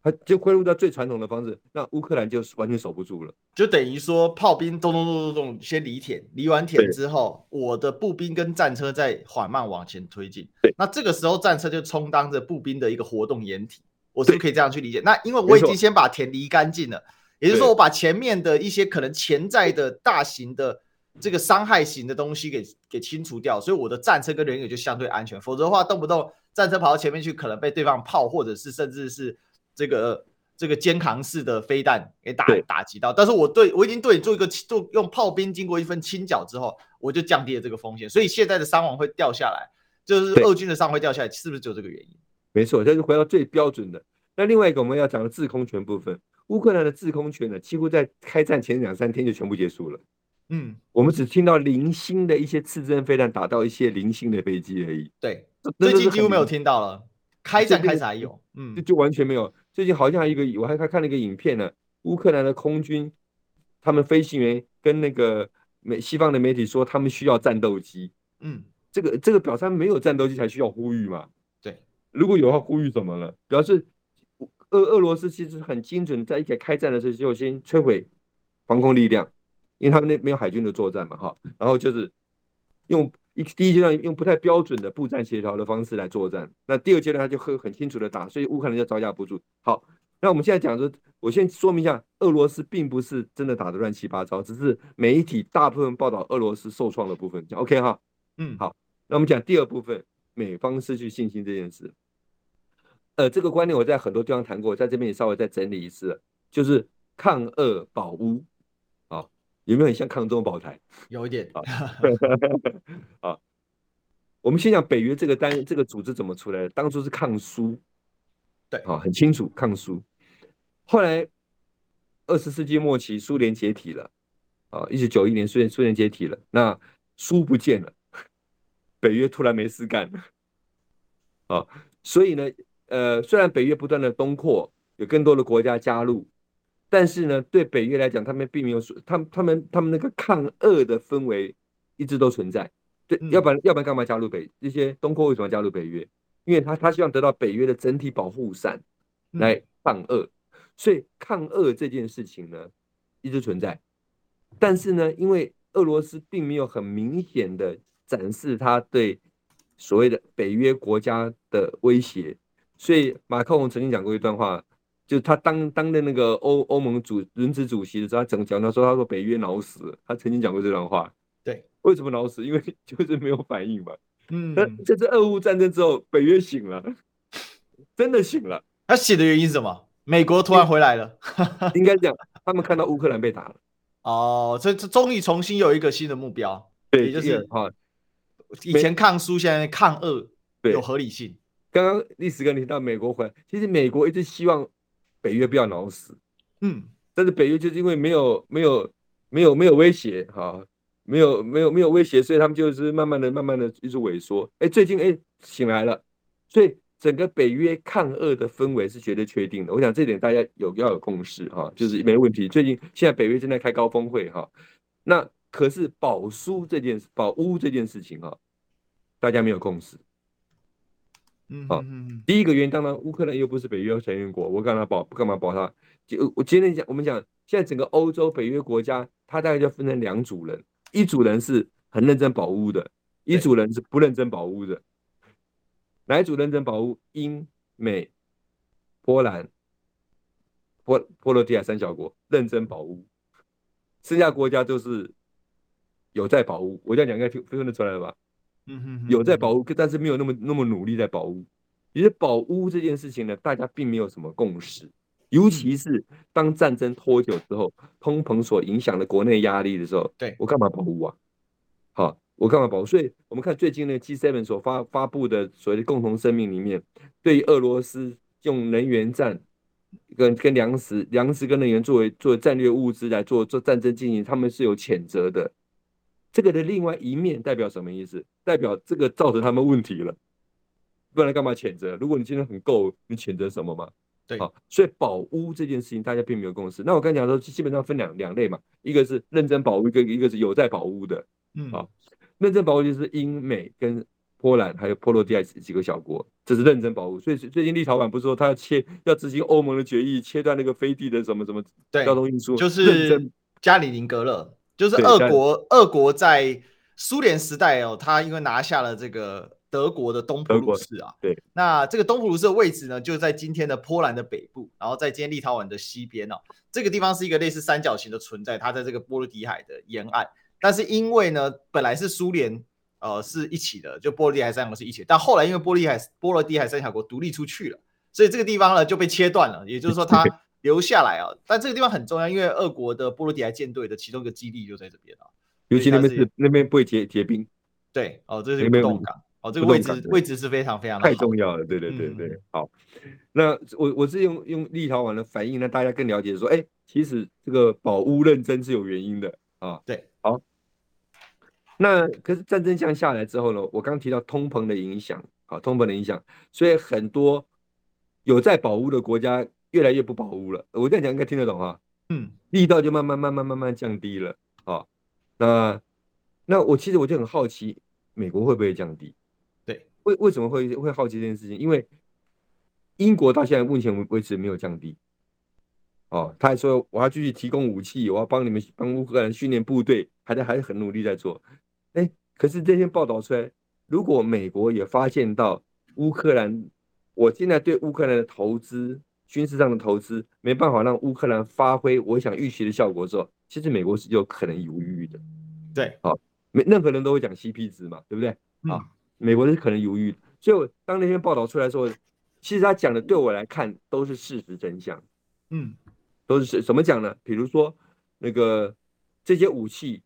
他就恢复到最传统的方式，那乌克兰就完全守不住了。就等于说，炮兵咚咚咚咚咚先犁田，犁完田之后，我的步兵跟战车在缓慢往前推进。对，那这个时候战车就充当着步兵的一个活动掩体，我是不是可以这样去理解？那因为我已经先把田犁干净了，也就是说，我把前面的一些可能潜在的大型的这个伤害型的东西给给清除掉，所以我的战车跟人员就相对安全。否则的话，动不动战车跑到前面去，可能被对方炮或者是甚至是。这个这个肩扛式的飞弹给打打击到，但是我对我已经对你做一个做用炮兵经过一份清剿之后，我就降低了这个风险，所以现在的伤亡会掉下来，就是俄军的伤亡会掉下来，是不是就这个原因？没错，这是回到最标准的。那另外一个我们要讲的制空权部分，乌克兰的制空权呢，几乎在开战前两三天就全部结束了。嗯，我们只听到零星的一些刺针飞弹打到一些零星的飞机而已。对，最近几乎没有听到了。开战开始还有，嗯，就就完全没有。最近好像还有一个，我还看看了一个影片呢。乌克兰的空军，他们飞行员跟那个美西方的媒体说，他们需要战斗机。嗯，这个这个表示没有战斗机才需要呼吁嘛？对，如果有的话，呼吁怎么了？表示俄俄罗斯其实很精准，在一开开战的时候就先摧毁防空力量，因为他们那没有海军的作战嘛，哈。然后就是用。一第一阶段用不太标准的步战协调的方式来作战，那第二阶段他就会很清楚的打，所以乌克兰就招架不住。好，那我们现在讲说，我先说明一下，俄罗斯并不是真的打的乱七八糟，只是媒体大部分报道俄罗斯受创的部分。讲 OK 哈，嗯，好，那我们讲第二部分，美方失去信心这件事。呃，这个观念我在很多地方谈过，在这边也稍微再整理一次，就是抗俄保乌。有没有很像抗中保台？有一点啊。啊，我们先讲北约这个单这个组织怎么出来的？当初是抗苏，对啊，很清楚抗苏。后来二十世纪末期，苏联解体了啊，一九九一年苏联苏联解体了，那苏不见了，北约突然没事干了啊，所以呢，呃，虽然北约不断的东扩，有更多的国家加入。但是呢，对北约来讲，他们并没有说，他们他们他们那个抗俄的氛围一直都存在。对，要不然要不然干嘛加入北？这些东扩为什么加入北约？因为他他希望得到北约的整体保护伞来抗俄，所以抗俄这件事情呢一直存在。但是呢，因为俄罗斯并没有很明显的展示他对所谓的北约国家的威胁，所以马克龙曾经讲过一段话。就他当当的那个欧欧盟主轮值主席的时候，他整讲他说他说北约脑死，他曾经讲过这段话。对，为什么脑死？因为就是没有反应嘛。嗯，那这次俄乌战争之后，北约醒了，真的醒了。他醒的原因是什么？美国突然回来了，应该讲他们看到乌克兰被打了。哦，这这终于重新有一个新的目标，对，也就是哈，以前抗苏，现在抗俄，有合理性。刚刚历史哥你提到美国回来，其实美国一直希望。北约不要脑死，嗯，但是北约就是因为没有没有没有没有威胁哈，没有没有没有威胁，所以他们就是慢慢的慢慢的一直萎缩。哎，最近哎醒来了，所以整个北约抗俄的氛围是绝对确定的。我想这点大家有要有共识哈，就是没问题。最近现在北约正在开高峰会哈，那可是保苏这件事，保乌这件事情哈，大家没有共识。嗯，好，第一个原因当然，乌克兰又不是北约成员国，我干嘛保？干嘛保他？就我今天讲，我们讲现在整个欧洲北约国家，它大概就分成两组人，一组人是很认真保乌的，一组人是不认真保乌的。哪一组认真保乌？英美波兰波波罗的海三小国认真保乌，剩下国家都是有在保乌。我这样讲应该听分得出来了吧？嗯哼，有在保护，但是没有那么那么努力在保护。其实保护这件事情呢，大家并没有什么共识。尤其是当战争拖久之后，通膨所影响的国内压力的时候，对，我干嘛保护啊？好，我干嘛保护？所以我们看最近那个 G7 所发发布的所谓的共同声明里面，对于俄罗斯用能源战跟跟粮食、粮食跟能源作为作为战略物资来做做战争进行，他们是有谴责的。这个的另外一面代表什么意思？代表这个造成他们问题了，不然干嘛谴责？如果你今天很够，你谴责什么吗？对，好，所以保屋这件事情大家并没有共识。那我刚才讲说，基本上分两两类嘛，一个是认真保屋，一个一个是有在保屋的。嗯，好，认真保屋就是英美跟波兰还有波罗的海几个小国，这是认真保屋。所以最近立陶宛不是说他要切要执行欧盟的决议，切断那个飞地的什么什么交通运输，就是加里宁格勒，就是俄国俄国在苏联时代哦，他因为拿下了这个。德国的东普鲁士啊，对，那这个东普鲁士的位置呢，就在今天的波兰的北部，然后在今天立陶宛的西边哦，这个地方是一个类似三角形的存在，它在这个波罗的海的沿岸，但是因为呢，本来是苏联呃是一起的，就波罗的海三国是一起，但后来因为波罗的海波罗的海三小国独立出去了，所以这个地方呢就被切断了，也就是说它留下来啊，但这个地方很重要，因为俄国的波罗的海舰队的其中一个基地就在这边啊，尤其那边是那边不会结结冰，对，哦，这是一个不动港。哦，这个位置位置是非常非常的太重要了，对对对对。嗯、好，那我我是用用立陶宛的反应让大家更了解说，哎，其实这个保乌认真是有原因的啊。对，好。那可是战争降下来之后呢，我刚提到通膨的影响，好，通膨的影响，所以很多有在保乌的国家越来越不保护了。我这样讲应该听得懂哈。嗯，力道就慢慢慢慢慢慢降低了。啊，那那我其实我就很好奇，美国会不会降低？对为为什么会会好奇这件事情？因为英国到现在目前为止没有降低，哦，他还说我要继续提供武器，我要帮你们帮乌克兰训练部队，还在还是很努力在做。哎，可是这篇报道出来，如果美国也发现到乌克兰，我现在对乌克兰的投资，军事上的投资没办法让乌克兰发挥我想预期的效果的时候，其实美国是有可能犹豫的。对，好，没任何人都会讲 CP 值嘛，对不对？啊、嗯。美国是可能犹豫的，所以当那篇报道出来的时候，其实他讲的对我来看都是事实真相，嗯，都是怎么讲呢？比如说那个这些武器，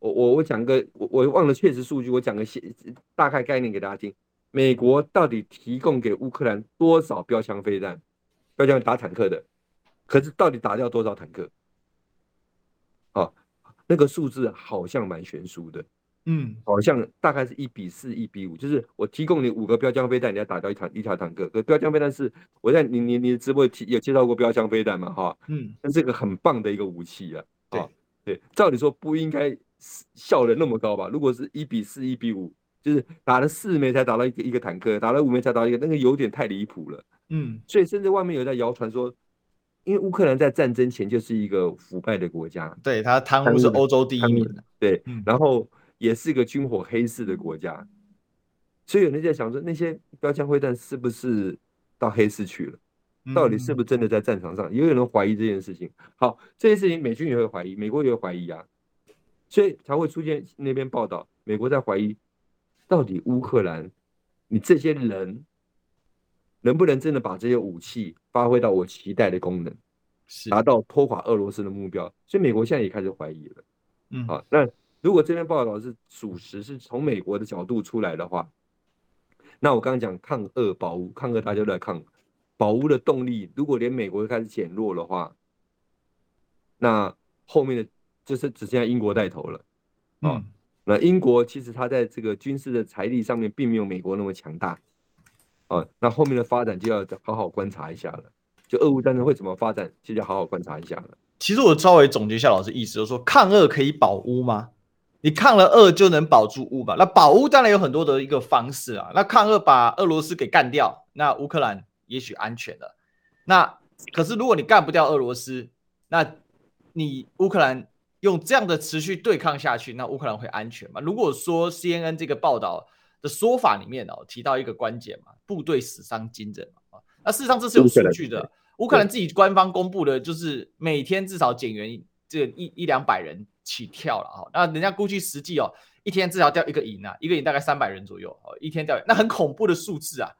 我我我讲个我我忘了确实数据，我讲个些大概概念给大家听。美国到底提供给乌克兰多少标枪飞弹？标枪打坦克的，可是到底打掉多少坦克？啊，那个数字好像蛮悬殊的。嗯，好像大概是一比四、一比五，就是我提供你五个标枪飞弹，你要打掉一坦一条坦克。可标枪飞弹是我在你你你的直播提有介绍过标枪飞弹嘛？哈，嗯，那是个很棒的一个武器啊。对对，照理说不应该效能那么高吧？如果是一比四、一比五，就是打了四枚才打到一个一个坦克，打了五枚才打到一个，那个有点太离谱了。嗯，所以甚至外面有在谣传说，因为乌克兰在战争前就是一个腐败的国家，对他贪污是欧洲第一名的，对，然后。也是一个军火黑市的国家，所以有人在想说，那些标枪会弹是不是到黑市去了？到底是不是真的在战场上？也有人怀疑这件事情。好，这件事情美军也会怀疑，美国也会怀疑啊，所以才会出现那边报道，美国在怀疑，到底乌克兰，你这些人能不能真的把这些武器发挥到我期待的功能，达到拖垮俄罗斯的目标？所以美国现在也开始怀疑了。嗯，好，那。如果这篇报道是属实，是从美国的角度出来的话，那我刚刚讲抗俄保乌，抗俄大家都在抗保乌的动力，如果连美国都开始减弱的话，那后面的就是只剩下英国带头了。啊，那英国其实它在这个军事的财力上面并没有美国那么强大。啊，那后面的发展就要好好观察一下了。就俄乌战争会怎么发展，就要好好观察一下了。其实我稍微总结一下老师意思，就是说抗俄可以保乌吗？你抗了俄就能保住乌吧？那保乌当然有很多的一个方式啊。那抗俄把俄罗斯给干掉，那乌克兰也许安全了。那可是如果你干不掉俄罗斯，那你乌克兰用这样的持续对抗下去，那乌克兰会安全吗？如果说 CNN 这个报道的说法里面哦提到一个关键嘛，部队死伤惊人嘛啊，那事实上这是有数据的。乌克兰自己官方公布的就是每天至少减员这一一两百人。起跳了哈，那人家估计实际哦，一天至少掉一个营啊，一个营大概三百人左右哦，一天掉，那很恐怖的数字啊，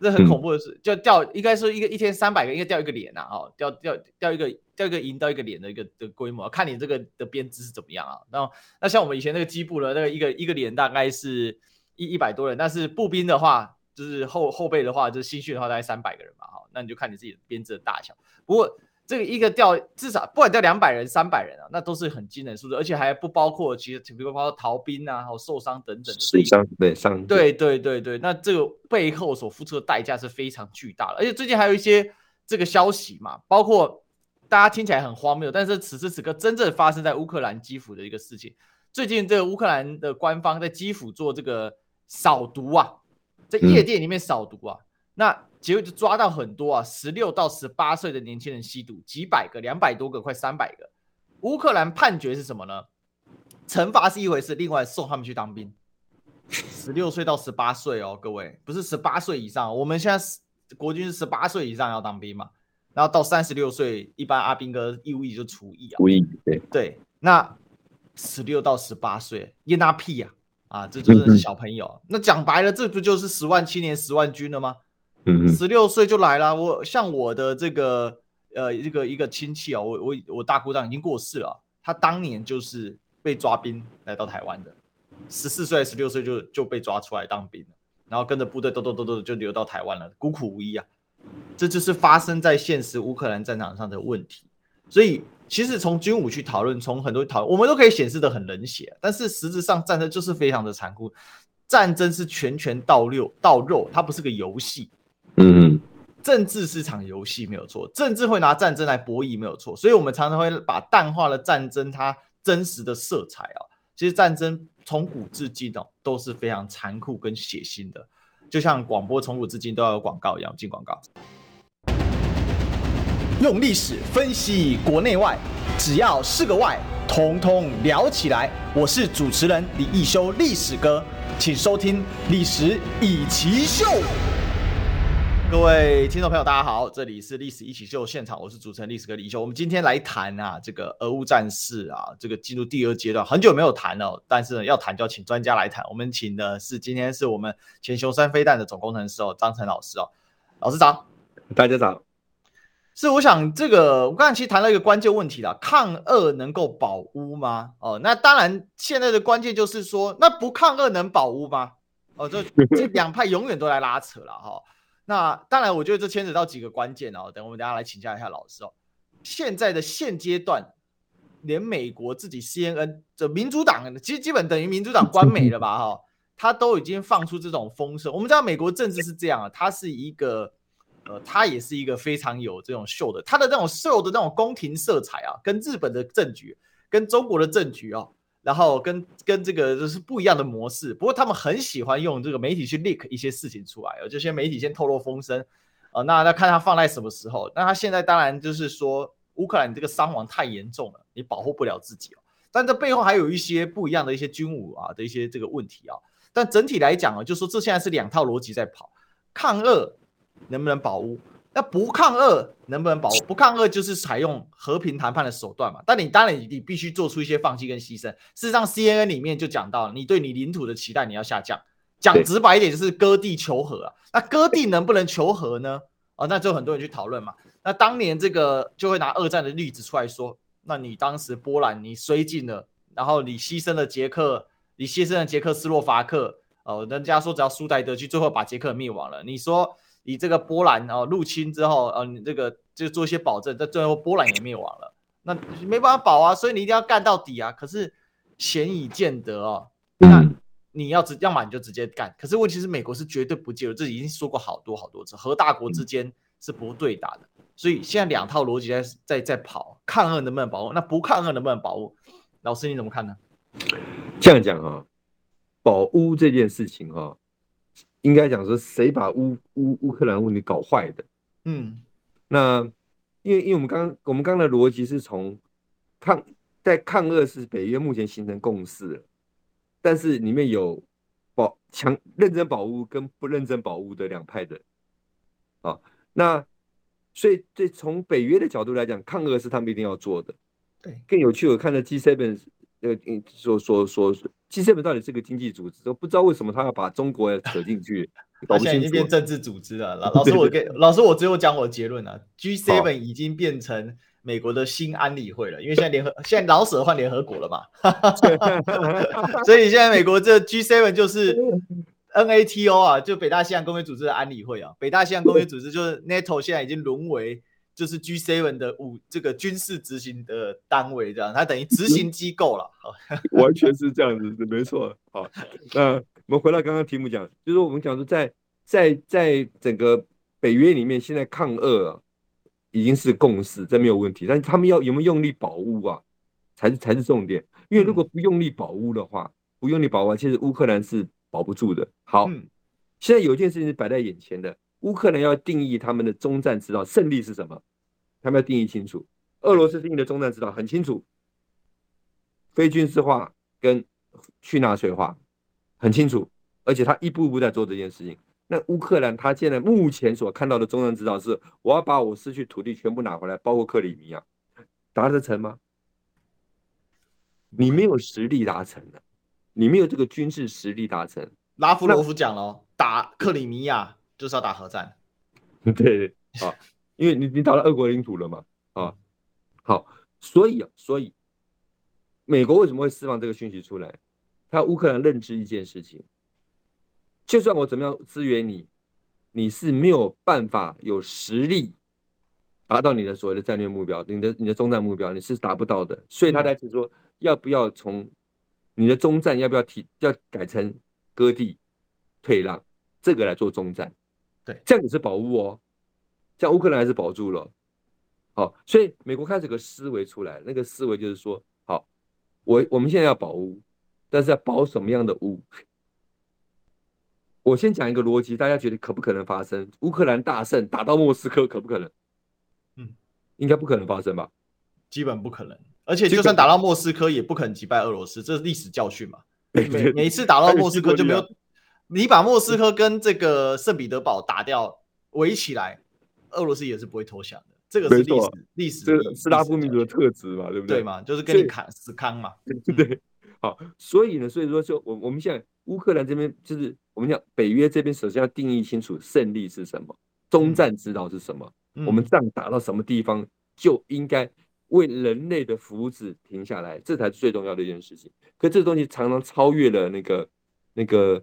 这很恐怖的事，就掉应该说一个一天三百个，应该掉一个连呐，哦，掉掉掉一个掉一个营到一个连的一个的规模，看你这个的编制是怎么样啊。然后那像我们以前那个基部的那个一个一个连大概是一一百多人，但是步兵的话就是后后备的话就是新训的话大概三百个人嘛，哈，那你就看你自己的编制的大小，不过。这个一个调至少不管调两百人、三百人啊，那都是很惊人的数字，而且还不包括其实比如包括逃兵啊，还有受伤等等的。受伤对伤。对对对对，那这个背后所付出的代价是非常巨大的，而且最近还有一些这个消息嘛，包括大家听起来很荒谬，但是此时此刻真正发生在乌克兰基辅的一个事情。最近这个乌克兰的官方在基辅做这个扫毒啊，在夜店里面扫毒啊，嗯、那结果就抓到很多啊，十六到十八岁的年轻人吸毒，几百个，两百多个，快三百个。乌克兰判决是什么呢？惩罚是一回事，另外送他们去当兵。十六岁到十八岁哦，各位不是十八岁以上，我们现在国军是十八岁以上要当兵嘛，然后到三十六岁，一般阿兵哥义务役就除役啊。除役对对，那十六到十八岁，阉他屁呀！啊，这就是小朋友。嗯、那讲白了，这不就是十万青年十万军了吗？嗯十六岁就来了。我像我的这个呃一个一个亲戚哦，我我我大姑丈已经过世了，他当年就是被抓兵来到台湾的。十四岁、十六岁就就被抓出来当兵了，然后跟着部队，咚咚咚咚就流到台湾了，孤苦无依啊！这就是发生在现实乌克兰战场上的问题。所以，其实从军武去讨论，从很多讨论，我们都可以显示的很冷血。但是实质上，战争就是非常的残酷，战争是拳拳到肉，到肉，它不是个游戏。嗯，政治是场游戏没有错，政治会拿战争来博弈没有错。所以我们常常会把淡化了战争它真实的色彩啊。其实战争。从古至今哦，都是非常残酷跟血腥的，就像广播从古至今都要有广告一样。进广告，用历史分析国内外，只要是个“外”，统统聊起来。我是主持人李易修，历史哥，请收听《历史易起秀》。各位听众朋友，大家好，这里是历史一起秀现场，我是主持人历史哥李修。我们今天来谈啊，这个俄乌战事啊，这个进入第二阶段，很久没有谈了，但是呢，要谈就要请专家来谈。我们请的是今天是我们前雄三飞弹的总工程师哦，张成老师哦，老师早，大家早。是，我想这个我刚才其实谈到一个关键问题了，抗恶能够保乌吗？哦，那当然，现在的关键就是说，那不抗恶能保乌吗？哦，这 这两派永远都来拉扯了哈。哦那当然，我觉得这牵扯到几个关键哦。等我们等下来请教一下老师哦。现在的现阶段，连美国自己 CNN 这民主党，其实基本等于民主党关美了吧？哈，他都已经放出这种风声。我们知道美国政治是这样啊，它是一个呃，它也是一个非常有这种秀的，它的这种秀的那种宫廷色彩啊，跟日本的政局，跟中国的政局哦。然后跟跟这个就是不一样的模式，不过他们很喜欢用这个媒体去 leak 一些事情出来，有这些媒体先透露风声，呃，那那看他放在什么时候。那他现在当然就是说乌克兰这个伤亡太严重了，你保护不了自己哦。但这背后还有一些不一样的一些军武啊的一些这个问题啊。但整体来讲啊，就说这现在是两套逻辑在跑，抗俄能不能保乌？那不抗俄能不能保护？不抗俄就是采用和平谈判的手段嘛。但你当然你必须做出一些放弃跟牺牲。事实上，CNN 里面就讲到，你对你领土的期待你要下降。讲直白一点就是割地求和啊。那割地能不能求和呢？啊，那就很多人去讨论嘛。那当年这个就会拿二战的例子出来说，那你当时波兰你衰尽了，然后你牺牲了捷克，你牺牲了捷克斯洛伐克，哦，人家说只要苏台德去，最后把捷克灭亡了。你说？以这个波兰哦入侵之后，呃，你这个就做一些保证，在最后波兰也灭亡了，那没办法保啊，所以你一定要干到底啊。可是显以见得哦，那你要直，要么你就直接干。可是问题是，美国是绝对不介入，这已经说过好多好多次，核大国之间是不对打的。所以现在两套逻辑在在在跑，抗俄能不能保护？那不抗俄能不能保护？老师你怎么看呢？这样讲啊，保乌这件事情哈。应该讲说，谁把乌乌乌克兰问题搞坏的？嗯，那因为因为我们刚我们刚刚的逻辑是从抗在抗俄是北约目前形成共识了，但是里面有保强认真保乌跟不认真保乌的两派的，啊，那所以这从北约的角度来讲，抗俄是他们一定要做的。对，更有趣，我看了 G7。呃，说说说 G seven 到底是个经济组织，都不知道为什么他要把中国扯进去。他现在已经变政治组织了。老 老师，我给老师，我最后讲我的结论啊。G seven 已经变成美国的新安理会了，因为现在联合现在老舍换联合国了嘛。所以现在美国这 G7 就是 NATO 啊，就北大西洋公约组织的安理会啊。北大西洋公约组织就是 NATO，现在已经沦为。就是 G7 的五这个军事执行的单位，这样它等于执行机构了，完全是这样子，没错。好，那我们回到刚刚题目讲，就是我们讲说在在在整个北约里面，现在抗俄啊，已经是共识，这没有问题。但是他们要有没有用力保乌啊，才是才是重点。因为如果不用力保乌的话，不用力保乌，其实乌克兰是保不住的。好，嗯、现在有一件事情是摆在眼前的，乌克兰要定义他们的终战之道，胜利是什么？他们要定义清楚。俄罗斯定义的终战之道很清楚，非军事化跟去纳粹化很清楚，而且他一步一步在做这件事情。那乌克兰他现在目前所看到的终战之道是，我要把我失去土地全部拿回来，包括克里米亚，达得成吗？你没有实力达成的，你没有这个军事实力达成。拉夫罗夫讲了，打克里米亚就是要打核战。对，啊，因为你你打到俄国领土了嘛，啊。好，所以啊，所以美国为什么会释放这个讯息出来？他乌克兰认知一件事情，就算我怎么样支援你，你是没有办法有实力达到你的所谓的战略目标，你的你的中战目标你是达不到的。所以他才是说，要不要从你的中战要不要提，要改成割地退让这个来做中战？对，这样也是保护哦，这样乌克兰还是保住了。好，所以美国开始有个思维出来，那个思维就是说，好，我我们现在要保乌，但是要保什么样的乌？我先讲一个逻辑，大家觉得可不可能发生？乌克兰大胜打到莫斯科，可不可能？嗯，应该不可能发生吧？基本不可能，而且就算打到莫斯科，也不可能击败俄罗斯，这是历史教训嘛。每每一次打到莫斯科 就没有，你把莫斯科跟这个圣彼得堡打掉，围起来，俄罗斯也是不会投降的。这个是历史，历史，这个斯拉夫民族的特质嘛，对不对？对嘛，就是跟你砍死康嘛，对不对。好，所以呢，所以说，就我我们现在乌克兰这边，就是我们讲北约这边，首先要定义清楚胜利是什么，终战之道是什么，我们仗打到什么地方，就应该为人类的福祉停下来，这才是最重要的一件事情。可这东西常常超越了那个那个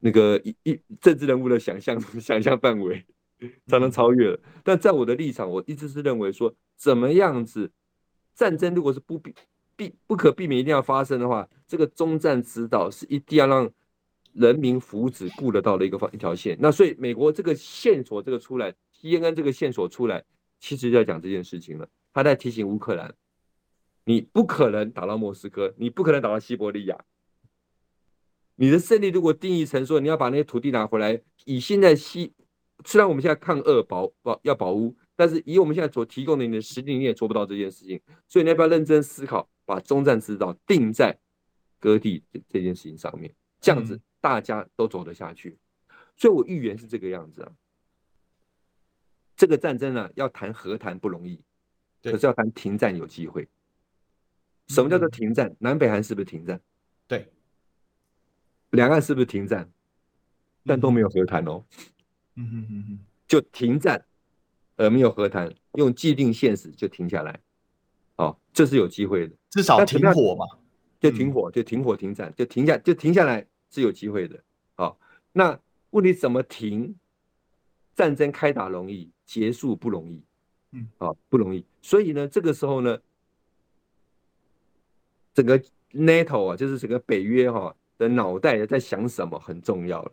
那个一一政治人物的想象 想象范围。才能超越了，但在我的立场，我一直是认为说，怎么样子战争如果是不必必不可避免一定要发生的话，这个中战指导是一定要让人民福祉顾得到的一个方一条线。那所以美国这个线索这个出来，CNN 这个线索出来，其实就要讲这件事情了。他在提醒乌克兰，你不可能打到莫斯科，你不可能打到西伯利亚。你的胜利如果定义成说你要把那些土地拿回来，以现在西。虽然我们现在抗俄保保要保乌，但是以我们现在所提供的你的实力，你也做不到这件事情。所以你要不要认真思考，把中战之道定在割地这件事情上面，这样子大家都走得下去。所以我预言是这个样子啊。这个战争呢，要谈和谈不容易，可是要谈停战有机会。什么叫做停战？南北韩是不是停战？对，两岸是不是停战？但都没有和谈哦。嗯哼哼哼，就停战，而没有和谈，用既定现实就停下来，哦，这是有机会的，至少停火嘛，就停火，就停火停战，就停下，就停下来是有机会的。好，那问题怎么停？战争开打容易，结束不容易，嗯，啊，不容易。所以呢，这个时候呢，整个 NATO 啊，就是整个北约哈的脑袋在想什么很重要了。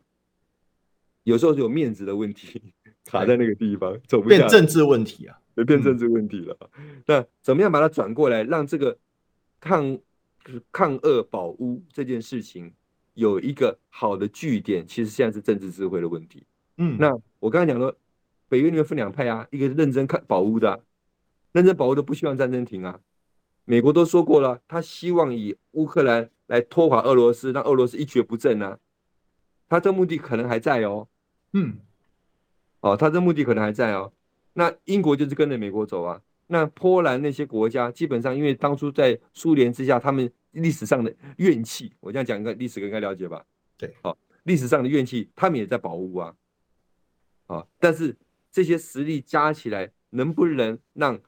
有时候是有面子的问题卡在那个地方，走不下，变政治问题啊，变政治问题了。那怎么样把它转过来，让这个抗抗恶保乌这件事情有一个好的据点？其实现在是政治智慧的问题。嗯，那我刚才讲说，北约里面分两派啊，一个是认真看保乌的，认真保乌的不希望战争停啊。美国都说过了，他希望以乌克兰来拖垮俄罗斯，让俄罗斯一蹶不振啊。他这目的可能还在哦。嗯，哦，他这目的可能还在哦。那英国就是跟着美国走啊。那波兰那些国家，基本上因为当初在苏联之下，他们历史上的怨气，我这样讲一个历史应该了解吧？对，好、哦，历史上的怨气，他们也在保护啊。啊、哦，但是这些实力加起来，能不能让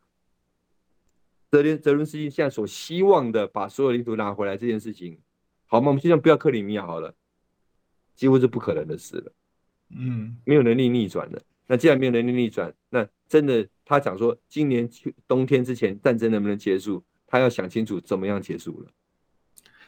泽连泽伦斯基现在所希望的把所有领土拿回来这件事情，好吗？我们现在不要克里米亚好了，几乎是不可能的事了。嗯，没有能力逆转的。那既然没有能力逆转，那真的他讲说，今年冬天之前战争能不能结束？他要想清楚怎么样结束了。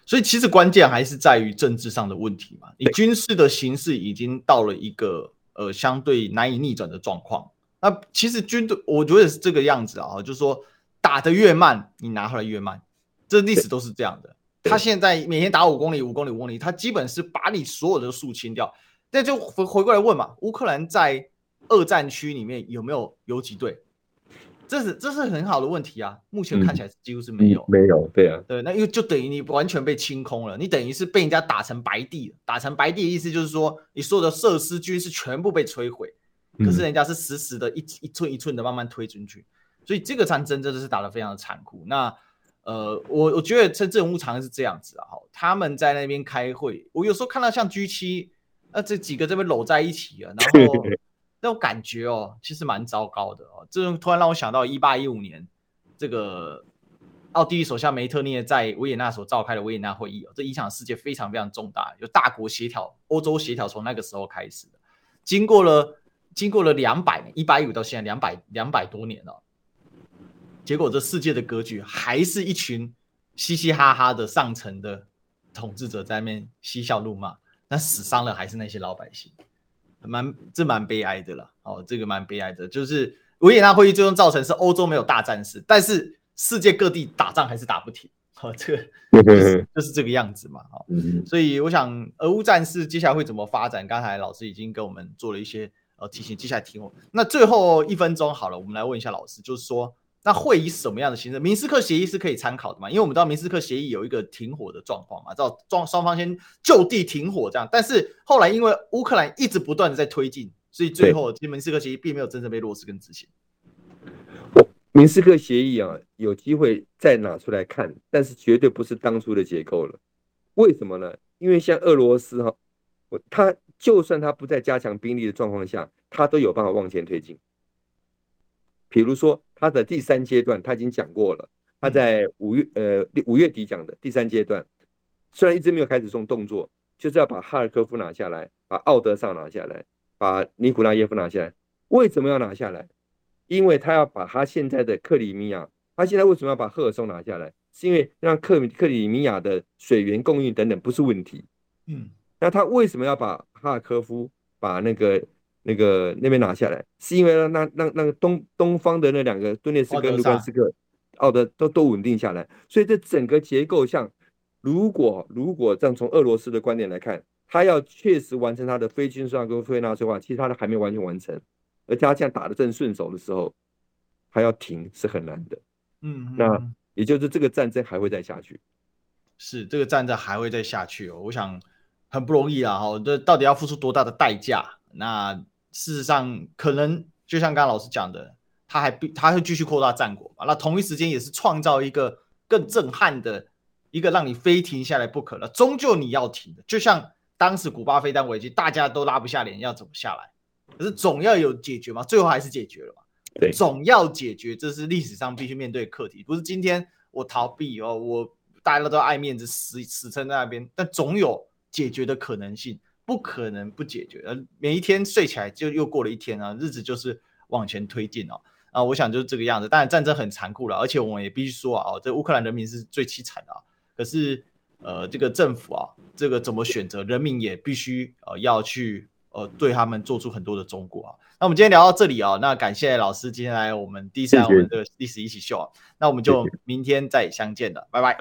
所以其实关键还是在于政治上的问题嘛。你军事的形势已经到了一个呃相对难以逆转的状况，那其实军队，我觉得是这个样子啊，就是说打得越慢，你拿回来越慢，这历史都是这样的。他现在每天打五公里、五公里、五公里，他基本是把你所有的树清掉。那就回回过来问嘛，乌克兰在二战区里面有没有游击队？这是这是很好的问题啊。目前看起来几乎是没有，嗯、没有，对啊，对，那因为就等于你完全被清空了，你等于是被人家打成白地，打成白地的意思就是说，你所有的设施军事全部被摧毁，可是人家是实时的一一寸一寸的慢慢推进去，所以这个战争真的是打得非常的残酷。那呃，我我觉得这这种常常是这样子啊，他们在那边开会，我有时候看到像 G 七。那这几个这边搂在一起啊，然后 那种感觉哦，其实蛮糟糕的哦。这种突然让我想到一八一五年这个奥地利首相梅特涅在维也纳所召开的维也纳会议哦，这影响世界非常非常重大，有大国协调，欧洲协调从那个时候开始的，经过了经过了两百年，一八一五到现在两百两百多年了，结果这世界的格局还是一群嘻嘻哈哈的上层的统治者在那边嬉笑怒骂。那死伤了还是那些老百姓，蛮这蛮悲哀的了。哦，这个蛮悲哀的，就是维也纳会议最终造成是欧洲没有大战事，但是世界各地打仗还是打不停。哦，这个就是就是这个样子嘛。哦，所以我想俄乌战事接下来会怎么发展？刚才老师已经给我们做了一些呃提醒，接下来听我。那最后一分钟好了，我们来问一下老师，就是说。那会以什么样的形式？明斯克协议是可以参考的嘛？因为我们知道明斯克协议有一个停火的状况嘛，知道双双方先就地停火这样。但是后来因为乌克兰一直不断的在推进，所以最后其实明斯克协议并没有真正被落实跟执行。明斯克协议啊，有机会再拿出来看，但是绝对不是当初的结构了。为什么呢？因为像俄罗斯哈，我他就算他不在加强兵力的状况下，他都有办法往前推进。比如说，他的第三阶段他已经讲过了，他在五月呃五月底讲的第三阶段，虽然一直没有开始送动作，就是要把哈尔科夫拿下来，把奥德萨拿下来，把尼古拉耶夫拿下来。为什么要拿下来？因为他要把他现在的克里米亚，他现在为什么要把赫尔松拿下来？是因为让克克里米亚的水源供应等等不是问题。嗯，那他为什么要把哈尔科夫把那个？那个那边拿下来，是因为让那那那个东东方的那两个顿涅斯克跟卢甘斯克，奥德都都稳定下来，所以这整个结构像，如果如果这样从俄罗斯的观点来看，他要确实完成他的非军事化跟非纳粹化，其实他的还没完全完成，而且他这样打得正顺手的时候，还要停是很难的。嗯，那也就是这个战争还会再下去，是这个战争还会再下去哦，我想很不容易啊，哈，这到底要付出多大的代价？那事实上，可能就像刚刚老师讲的，他还必他会继续扩大战果嘛。那同一时间也是创造一个更震撼的一个让你非停下来不可了。终究你要停的，就像当时古巴飞弹危机，大家都拉不下脸，要怎么下来？可是总要有解决嘛，最后还是解决了嘛。对，总要解决，这是历史上必须面对的课题。不是今天我逃避哦，我大家都爱面子，死死撑在那边，但总有解决的可能性。不可能不解决，呃，每一天睡起来就又过了一天啊，日子就是往前推进哦，啊，我想就是这个样子。当然战争很残酷了，而且我们也必须说啊，这乌克兰人民是最凄惨的啊。可是，呃，这个政府啊，这个怎么选择，人民也必须呃要去呃对他们做出很多的忠告啊。那我们今天聊到这里啊，那感谢老师今天来我们第一次来我们的历史一起秀啊，那我们就明天再相见了，拜拜。